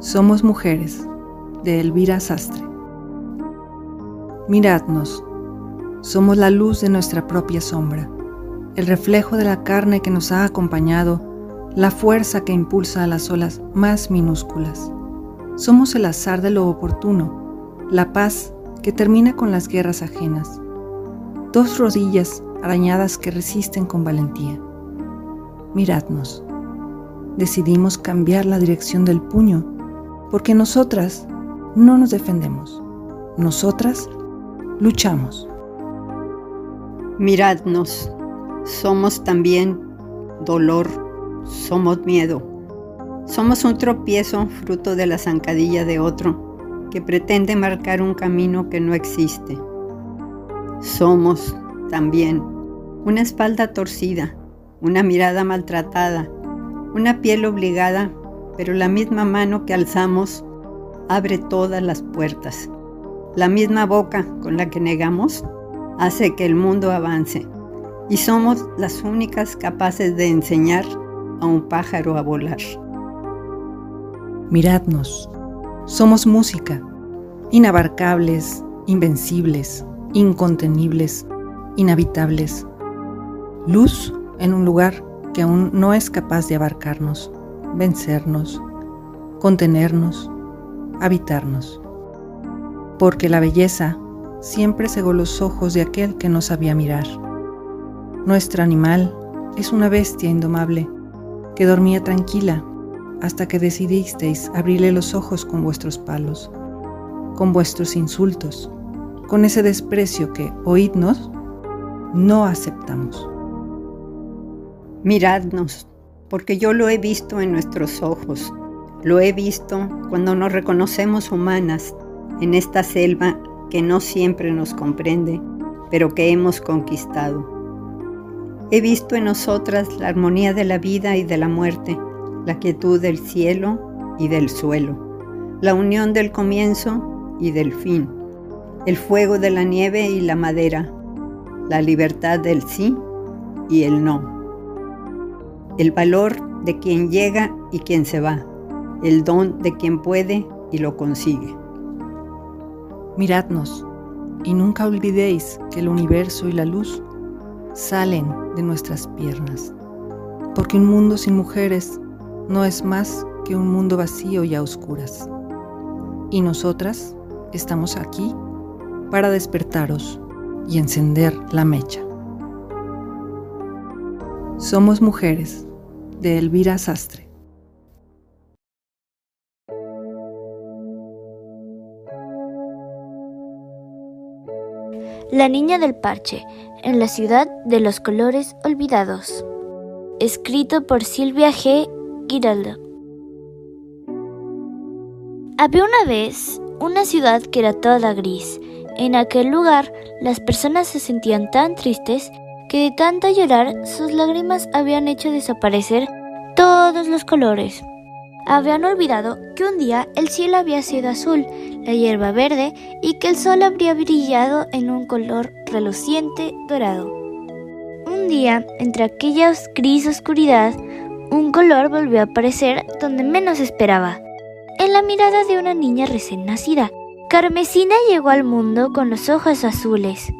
Somos mujeres, de Elvira Sastre. Miradnos, somos la luz de nuestra propia sombra, el reflejo de la carne que nos ha acompañado, la fuerza que impulsa a las olas más minúsculas. Somos el azar de lo oportuno, la paz que termina con las guerras ajenas. Dos rodillas arañadas que resisten con valentía. Miradnos. Decidimos cambiar la dirección del puño porque nosotras no nos defendemos. Nosotras luchamos. Miradnos. Somos también dolor. Somos miedo. Somos un tropiezo fruto de la zancadilla de otro que pretende marcar un camino que no existe. Somos también una espalda torcida, una mirada maltratada, una piel obligada, pero la misma mano que alzamos abre todas las puertas. La misma boca con la que negamos hace que el mundo avance y somos las únicas capaces de enseñar a un pájaro a volar. Miradnos, somos música, inabarcables, invencibles, incontenibles, inhabitables. Luz en un lugar que aún no es capaz de abarcarnos, vencernos, contenernos, habitarnos. Porque la belleza siempre cegó los ojos de aquel que no sabía mirar. Nuestro animal es una bestia indomable que dormía tranquila hasta que decidisteis abrirle los ojos con vuestros palos, con vuestros insultos, con ese desprecio que, oídnos, no aceptamos. Miradnos, porque yo lo he visto en nuestros ojos, lo he visto cuando nos reconocemos humanas en esta selva que no siempre nos comprende, pero que hemos conquistado. He visto en nosotras la armonía de la vida y de la muerte, la quietud del cielo y del suelo, la unión del comienzo y del fin, el fuego de la nieve y la madera, la libertad del sí y el no, el valor de quien llega y quien se va, el don de quien puede y lo consigue. Miradnos y nunca olvidéis que el universo y la luz salen de nuestras piernas, porque un mundo sin mujeres no es más que un mundo vacío y a oscuras. Y nosotras estamos aquí para despertaros y encender la mecha. Somos mujeres de Elvira Sastre. La niña del parche, en la ciudad de los colores olvidados. Escrito por Silvia G. Giraldo. Había una vez una ciudad que era toda gris en aquel lugar las personas se sentían tan tristes que de tanto llorar sus lágrimas habían hecho desaparecer todos los colores. Habían olvidado que un día el cielo había sido azul, la hierba verde y que el sol habría brillado en un color reluciente dorado. Un día, entre aquella gris oscuridad, un color volvió a aparecer donde menos esperaba, en la mirada de una niña recién nacida, Carmesina llegó al mundo con los ojos azules,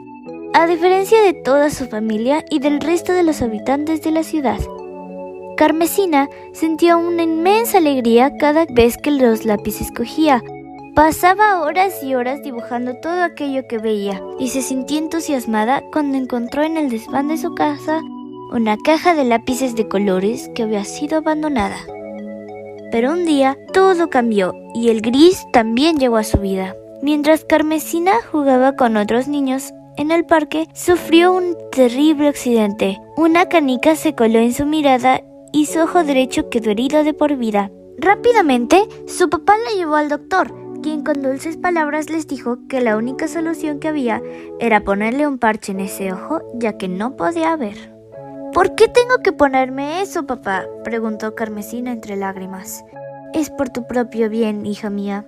a diferencia de toda su familia y del resto de los habitantes de la ciudad. Carmesina sentía una inmensa alegría cada vez que los lápices cogía. Pasaba horas y horas dibujando todo aquello que veía y se sintió entusiasmada cuando encontró en el desván de su casa una caja de lápices de colores que había sido abandonada. Pero un día todo cambió y el gris también llegó a su vida. Mientras Carmesina jugaba con otros niños en el parque, sufrió un terrible accidente. Una canica se coló en su mirada y su ojo derecho quedó herido de por vida. Rápidamente, su papá la llevó al doctor, quien con dulces palabras les dijo que la única solución que había era ponerle un parche en ese ojo, ya que no podía ver. ¿Por qué tengo que ponerme eso, papá? preguntó Carmesina entre lágrimas. Es por tu propio bien, hija mía.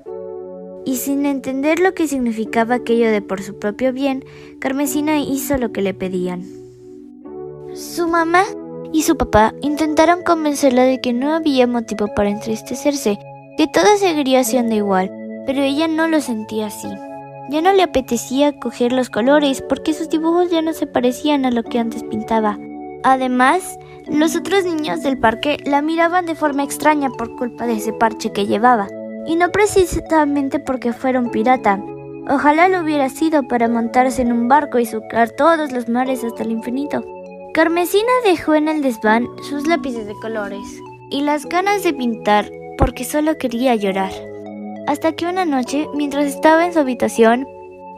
Y sin entender lo que significaba aquello de por su propio bien, Carmesina hizo lo que le pedían. Su mamá y su papá intentaron convencerla de que no había motivo para entristecerse, que todo seguiría siendo igual, pero ella no lo sentía así. Ya no le apetecía coger los colores porque sus dibujos ya no se parecían a lo que antes pintaba. Además, los otros niños del parque la miraban de forma extraña por culpa de ese parche que llevaba, y no precisamente porque fuera un pirata. Ojalá lo hubiera sido para montarse en un barco y surcar todos los mares hasta el infinito. Carmesina dejó en el desván sus lápices de colores y las ganas de pintar porque solo quería llorar. Hasta que una noche, mientras estaba en su habitación,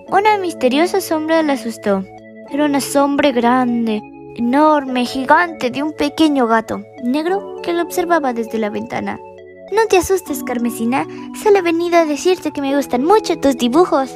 una misteriosa sombra la asustó. Era una sombra grande, enorme, gigante de un pequeño gato negro que lo observaba desde la ventana. No te asustes, Carmesina. Solo he venido a decirte que me gustan mucho tus dibujos.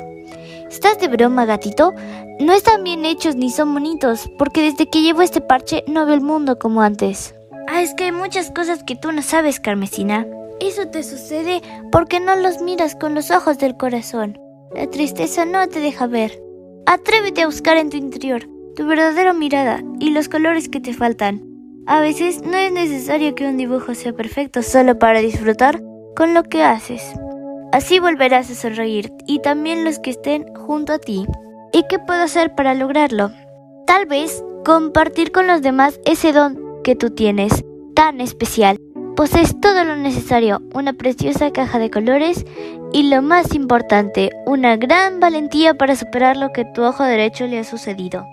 ¿Estás de broma, gatito? No están bien hechos ni son bonitos, porque desde que llevo este parche no veo el mundo como antes. Ah, es que hay muchas cosas que tú no sabes, Carmesina. Eso te sucede porque no los miras con los ojos del corazón. La tristeza no te deja ver. Atrévete a buscar en tu interior tu verdadera mirada y los colores que te faltan. A veces no es necesario que un dibujo sea perfecto solo para disfrutar con lo que haces. Así volverás a sonreír y también los que estén junto a ti. ¿Y qué puedo hacer para lograrlo? Tal vez compartir con los demás ese don que tú tienes, tan especial. Posees todo lo necesario, una preciosa caja de colores y lo más importante, una gran valentía para superar lo que tu ojo derecho le ha sucedido.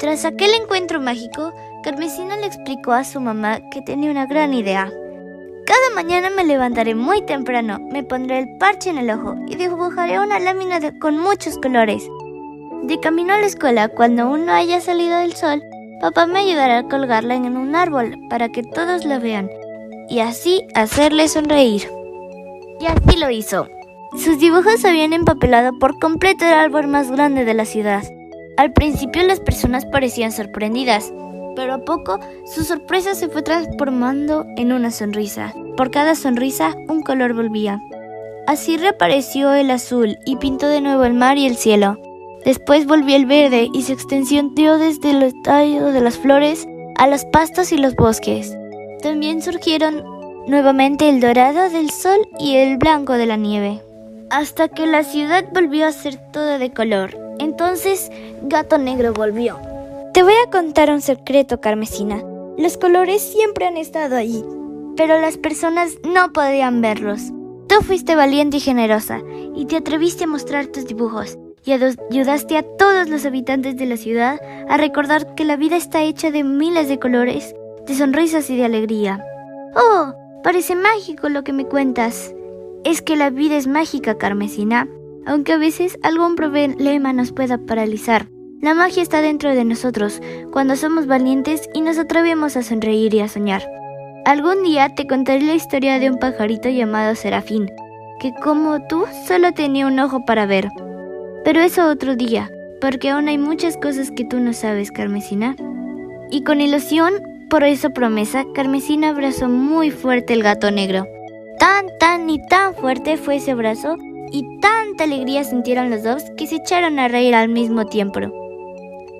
Tras aquel encuentro mágico, Carmesina le explicó a su mamá que tenía una gran idea. Cada mañana me levantaré muy temprano, me pondré el parche en el ojo y dibujaré una lámina con muchos colores. De camino a la escuela, cuando aún no haya salido del sol, papá me ayudará a colgarla en un árbol para que todos la vean y así hacerle sonreír. Y así lo hizo. Sus dibujos habían empapelado por completo el árbol más grande de la ciudad. Al principio las personas parecían sorprendidas, pero a poco su sorpresa se fue transformando en una sonrisa. Por cada sonrisa un color volvía. Así reapareció el azul y pintó de nuevo el mar y el cielo. Después volvió el verde y se extendió desde el tallo de las flores a los pastos y los bosques. También surgieron nuevamente el dorado del sol y el blanco de la nieve, hasta que la ciudad volvió a ser toda de color. Entonces Gato Negro volvió. Te voy a contar un secreto, Carmesina. Los colores siempre han estado allí, pero las personas no podían verlos. Tú fuiste valiente y generosa, y te atreviste a mostrar tus dibujos, y ayudaste a todos los habitantes de la ciudad a recordar que la vida está hecha de miles de colores de sonrisas y de alegría. Oh, parece mágico lo que me cuentas. Es que la vida es mágica, Carmesina, aunque a veces algún problema nos pueda paralizar. La magia está dentro de nosotros, cuando somos valientes y nos atrevemos a sonreír y a soñar. Algún día te contaré la historia de un pajarito llamado Serafín, que como tú solo tenía un ojo para ver. Pero eso otro día, porque aún hay muchas cosas que tú no sabes, Carmesina. Y con ilusión por esa promesa, Carmesina abrazó muy fuerte el gato negro. Tan, tan y tan fuerte fue ese abrazo y tanta alegría sintieron los dos que se echaron a reír al mismo tiempo.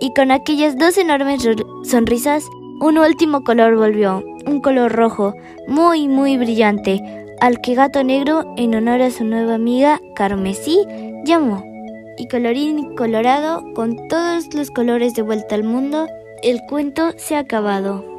Y con aquellas dos enormes sonrisas, un último color volvió, un color rojo, muy, muy brillante, al que Gato Negro, en honor a su nueva amiga Carmesí, llamó. Y colorín colorado, con todos los colores de vuelta al mundo, el cuento se ha acabado.